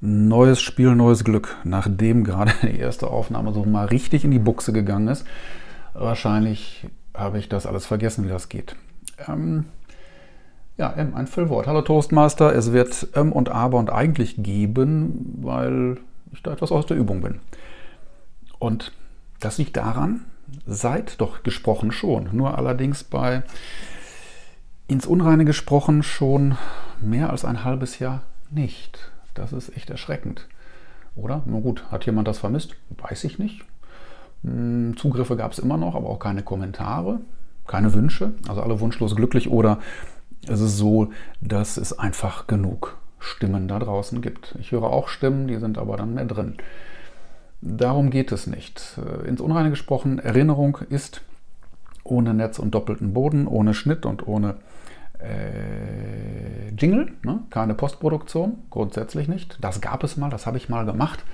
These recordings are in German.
Neues Spiel, neues Glück. Nachdem gerade die erste Aufnahme so mal richtig in die Buchse gegangen ist, wahrscheinlich habe ich das alles vergessen, wie das geht. Ähm, ja, M, ein Füllwort. Hallo Toastmaster, es wird M und Aber und eigentlich geben, weil ich da etwas aus der Übung bin. Und das liegt daran, seid doch gesprochen schon, nur allerdings bei ins Unreine gesprochen schon mehr als ein halbes Jahr nicht. Das ist echt erschreckend. Oder? Na gut, hat jemand das vermisst? Weiß ich nicht. Hm, Zugriffe gab es immer noch, aber auch keine Kommentare, keine Wünsche. Also alle wunschlos glücklich. Oder es ist so, dass es einfach genug Stimmen da draußen gibt. Ich höre auch Stimmen, die sind aber dann mehr drin. Darum geht es nicht. Äh, ins Unreine gesprochen, Erinnerung ist ohne Netz und doppelten Boden, ohne Schnitt und ohne äh, Jingle, ne? keine Postproduktion, grundsätzlich nicht. Das gab es mal, das habe ich mal gemacht.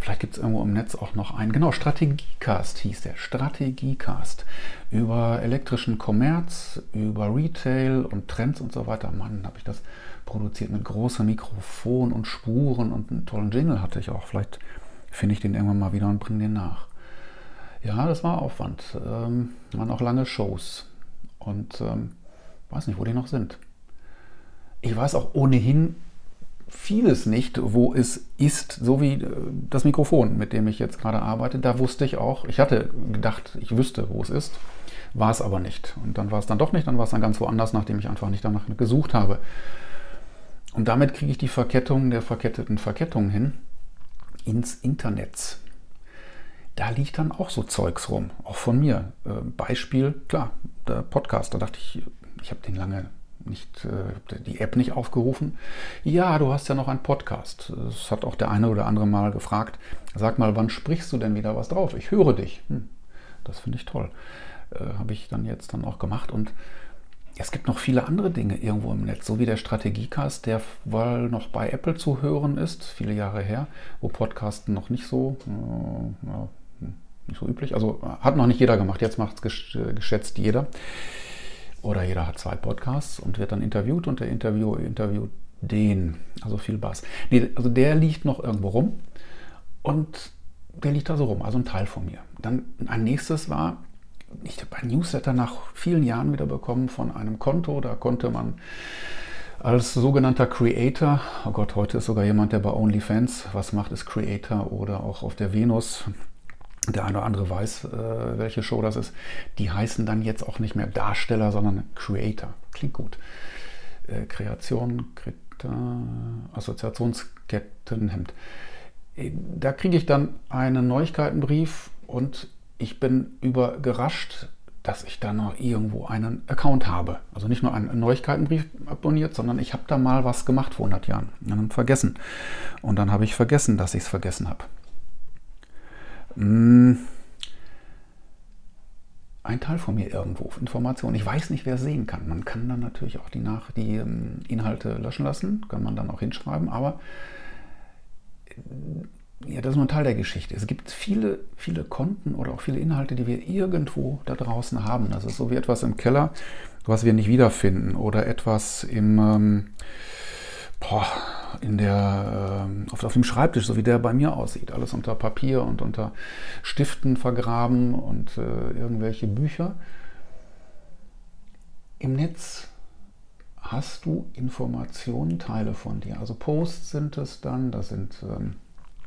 Vielleicht gibt es irgendwo im Netz auch noch einen, genau, Strategiecast hieß der, Strategiecast. Über elektrischen Kommerz, über Retail und Trends und so weiter. Mann, habe ich das produziert mit großem Mikrofon und Spuren und einen tollen Jingle hatte ich auch. Vielleicht finde ich den irgendwann mal wieder und bringe den nach. Ja, das war Aufwand. Ähm, waren auch lange Shows. Und ähm, weiß nicht, wo die noch sind. Ich weiß auch ohnehin vieles nicht, wo es ist, so wie äh, das Mikrofon, mit dem ich jetzt gerade arbeite. Da wusste ich auch, ich hatte gedacht, ich wüsste, wo es ist, war es aber nicht. Und dann war es dann doch nicht, dann war es dann ganz woanders, nachdem ich einfach nicht danach gesucht habe. Und damit kriege ich die Verkettung der verketteten Verkettung hin ins Internet. Da liegt dann auch so Zeugs rum, auch von mir. Äh, Beispiel, klar, der Podcast, da dachte ich, ich habe den lange nicht, äh, die App nicht aufgerufen. Ja, du hast ja noch einen Podcast. Das hat auch der eine oder andere mal gefragt. Sag mal, wann sprichst du denn wieder was drauf? Ich höre dich. Hm, das finde ich toll. Äh, habe ich dann jetzt dann auch gemacht. Und es gibt noch viele andere Dinge irgendwo im Netz, so wie der Strategiecast, der wohl noch bei Apple zu hören ist, viele Jahre her, wo Podcasten noch nicht so, äh, hm, nicht so üblich. Also hat noch nicht jeder gemacht, jetzt macht es geschätzt jeder. Oder jeder hat zwei Podcasts und wird dann interviewt und der Interviewer interviewt den. Also viel Bass. Nee, also der liegt noch irgendwo rum und der liegt da so rum, also ein Teil von mir. Dann ein nächstes war, ich habe ein Newsletter nach vielen Jahren wieder bekommen von einem Konto. Da konnte man als sogenannter Creator, oh Gott, heute ist sogar jemand, der bei OnlyFans was macht, ist Creator oder auch auf der Venus der eine oder andere weiß, äh, welche Show das ist, die heißen dann jetzt auch nicht mehr Darsteller, sondern Creator. Klingt gut. Äh, Kreation, Krita, Assoziationskettenhemd. Äh, da kriege ich dann einen Neuigkeitenbrief und ich bin überrascht, dass ich da noch irgendwo einen Account habe. Also nicht nur einen Neuigkeitenbrief abonniert, sondern ich habe da mal was gemacht vor 100 Jahren und dann vergessen. Und dann habe ich vergessen, dass ich es vergessen habe. Hm. ein Teil von mir irgendwo, Informationen. Ich weiß nicht, wer sehen kann. Man kann dann natürlich auch die, nach, die ähm, Inhalte löschen lassen, kann man dann auch hinschreiben, aber äh, ja, das ist nur ein Teil der Geschichte. Es gibt viele, viele Konten oder auch viele Inhalte, die wir irgendwo da draußen haben. Das ist so wie etwas im Keller, was wir nicht wiederfinden oder etwas im, ähm, boah, in der, äh, auf, auf dem Schreibtisch, so wie der bei mir aussieht. Alles unter Papier und unter Stiften vergraben und äh, irgendwelche Bücher. Im Netz hast du Informationen, Teile von dir. Also Posts sind es dann, das sind ähm,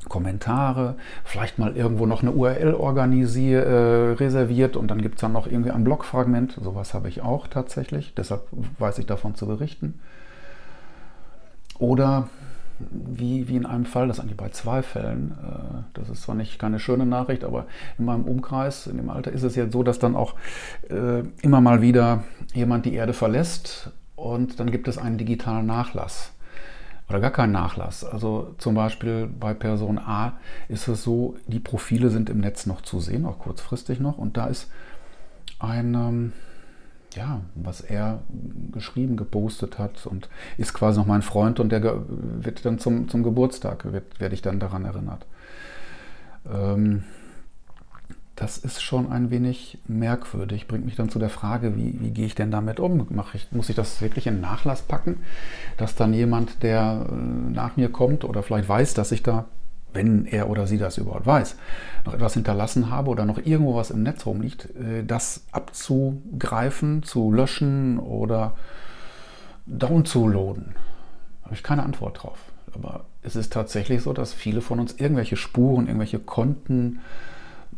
Kommentare, vielleicht mal irgendwo noch eine URL äh, reserviert und dann gibt es dann noch irgendwie ein Blogfragment. Sowas habe ich auch tatsächlich, deshalb weiß ich davon zu berichten. Oder wie, wie in einem Fall, das eigentlich bei zwei Fällen, äh, das ist zwar nicht keine schöne Nachricht, aber in meinem Umkreis, in dem Alter ist es jetzt so, dass dann auch äh, immer mal wieder jemand die Erde verlässt und dann gibt es einen digitalen Nachlass oder gar keinen Nachlass. Also zum Beispiel bei Person A ist es so, die Profile sind im Netz noch zu sehen, auch kurzfristig noch und da ist ein... Ähm, ja, was er geschrieben, gepostet hat und ist quasi noch mein Freund und der wird dann zum, zum Geburtstag, wird, werde ich dann daran erinnert. Ähm, das ist schon ein wenig merkwürdig. Bringt mich dann zu der Frage, wie, wie gehe ich denn damit um? Ich, muss ich das wirklich in Nachlass packen, dass dann jemand, der äh, nach mir kommt oder vielleicht weiß, dass ich da, wenn er oder sie das überhaupt weiß, noch etwas hinterlassen habe oder noch irgendwo was im Netz rumliegt, äh, das abzugreifen, zu löschen oder down zu loaden? Da habe ich keine Antwort drauf. Aber es ist tatsächlich so, dass viele von uns irgendwelche Spuren, irgendwelche Konten,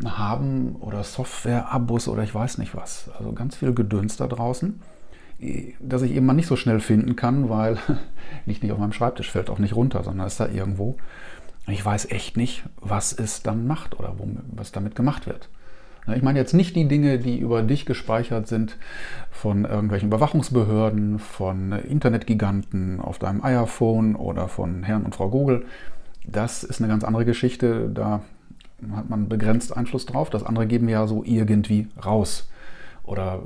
haben oder Software-Abos oder ich weiß nicht was. Also ganz viel Gedöns da draußen, das ich eben mal nicht so schnell finden kann, weil liegt nicht auf meinem Schreibtisch, fällt auch nicht runter, sondern ist da irgendwo. Ich weiß echt nicht, was es dann macht oder was damit gemacht wird. Ich meine jetzt nicht die Dinge, die über dich gespeichert sind von irgendwelchen Überwachungsbehörden, von Internetgiganten auf deinem iPhone oder von Herrn und Frau Google. Das ist eine ganz andere Geschichte. Da hat man begrenzt Einfluss drauf. Das andere geben wir ja so irgendwie raus. Oder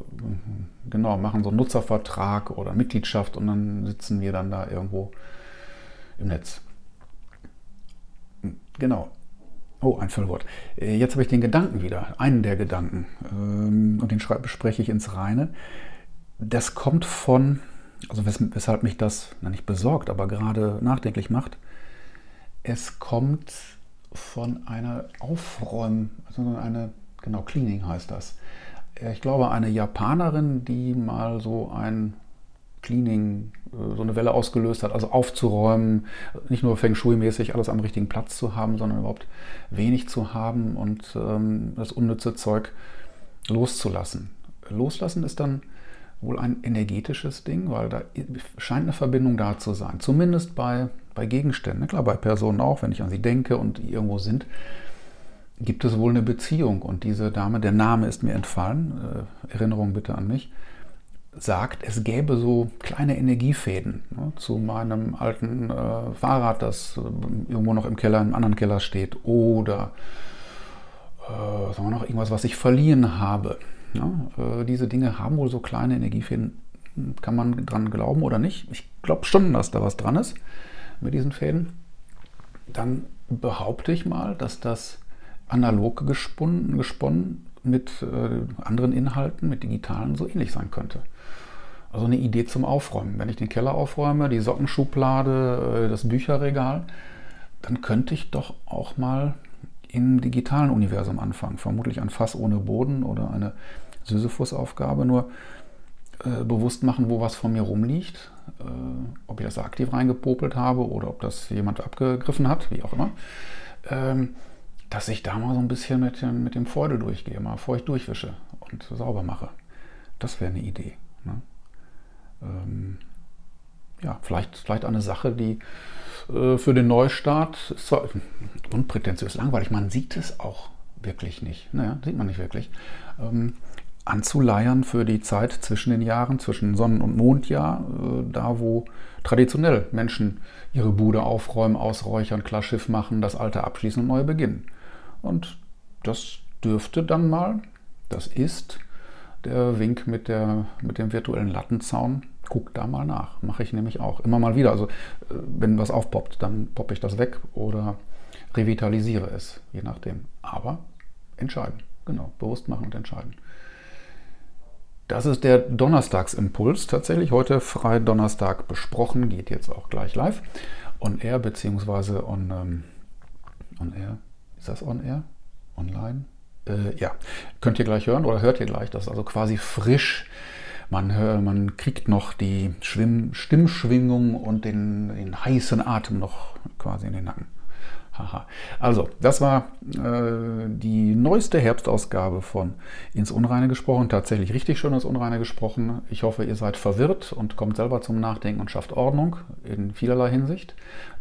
genau, machen so einen Nutzervertrag oder Mitgliedschaft und dann sitzen wir dann da irgendwo im Netz. Genau. Oh, ein Füllwort. Äh, jetzt habe ich den Gedanken wieder, einen der Gedanken, ähm, und den spreche ich ins Reine. Das kommt von, also weshalb mich das na nicht besorgt, aber gerade nachdenklich macht. Es kommt von einer Aufräum, sondern eine, genau, Cleaning heißt das. Ich glaube, eine Japanerin, die mal so ein Cleaning, äh, so eine Welle ausgelöst hat, also aufzuräumen, nicht nur Feng Shui-mäßig alles am richtigen Platz zu haben, sondern überhaupt wenig zu haben und ähm, das unnütze Zeug loszulassen. Loslassen ist dann wohl ein energetisches Ding, weil da scheint eine Verbindung da zu sein. Zumindest bei, bei Gegenständen. Klar, bei Personen auch, wenn ich an sie denke und die irgendwo sind, gibt es wohl eine Beziehung. Und diese Dame, der Name ist mir entfallen, äh, Erinnerung bitte an mich, sagt, es gäbe so kleine Energiefäden ne, zu meinem alten äh, Fahrrad, das äh, irgendwo noch im Keller, im anderen Keller steht, oder äh, sagen wir noch irgendwas, was ich verliehen habe. Ja, äh, diese Dinge haben wohl so kleine Energiefäden. Kann man dran glauben oder nicht? Ich glaube schon, dass da was dran ist mit diesen Fäden. Dann behaupte ich mal, dass das analog gesponnen, gesponnen mit äh, anderen Inhalten, mit digitalen so ähnlich sein könnte. Also eine Idee zum Aufräumen. Wenn ich den Keller aufräume, die Sockenschublade, äh, das Bücherregal, dann könnte ich doch auch mal im digitalen Universum anfangen. Vermutlich ein Fass ohne Boden oder eine Sisyphus-Aufgabe. Nur äh, bewusst machen, wo was von mir rumliegt. Äh, ob ich das aktiv reingepopelt habe oder ob das jemand abgegriffen hat, wie auch immer. Ähm, dass ich da mal so ein bisschen mit dem, mit dem Feudel durchgehe, mal feucht durchwische und sauber mache. Das wäre eine Idee. Ne? Ähm, ja, vielleicht, vielleicht eine Sache, die äh, für den Neustart ist zwar unprätentiös langweilig, man sieht es auch wirklich nicht. Naja, sieht man nicht wirklich. Ähm, anzuleiern für die Zeit zwischen den Jahren, zwischen Sonnen- und Mondjahr, äh, da wo traditionell Menschen ihre Bude aufräumen, ausräuchern, Klarschiff machen, das Alte abschließen und neu beginnen. Und das dürfte dann mal, das ist der Wink mit, der, mit dem virtuellen Lattenzaun guck da mal nach. Mache ich nämlich auch immer mal wieder. Also äh, wenn was aufpoppt, dann poppe ich das weg oder revitalisiere es, je nachdem. Aber entscheiden, genau, bewusst machen und entscheiden. Das ist der Donnerstagsimpuls tatsächlich. Heute frei Donnerstag besprochen, geht jetzt auch gleich live. On Air beziehungsweise on, ähm, on Air. Ist das on Air? Online? Äh, ja, könnt ihr gleich hören oder hört ihr gleich. Das also quasi frisch man, hör, man kriegt noch die Schwimm Stimmschwingung und den, den, heißen Atem noch quasi in den Nacken. Haha. Also, das war äh, die neueste Herbstausgabe von Ins Unreine gesprochen. Tatsächlich richtig schön ins Unreine gesprochen. Ich hoffe, ihr seid verwirrt und kommt selber zum Nachdenken und schafft Ordnung in vielerlei Hinsicht.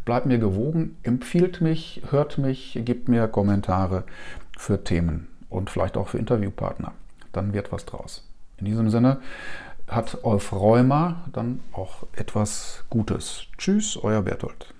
Bleibt mir gewogen, empfiehlt mich, hört mich, gebt mir Kommentare für Themen und vielleicht auch für Interviewpartner. Dann wird was draus. In diesem Sinne hat Olf Reumer dann auch etwas Gutes. Tschüss, euer Berthold.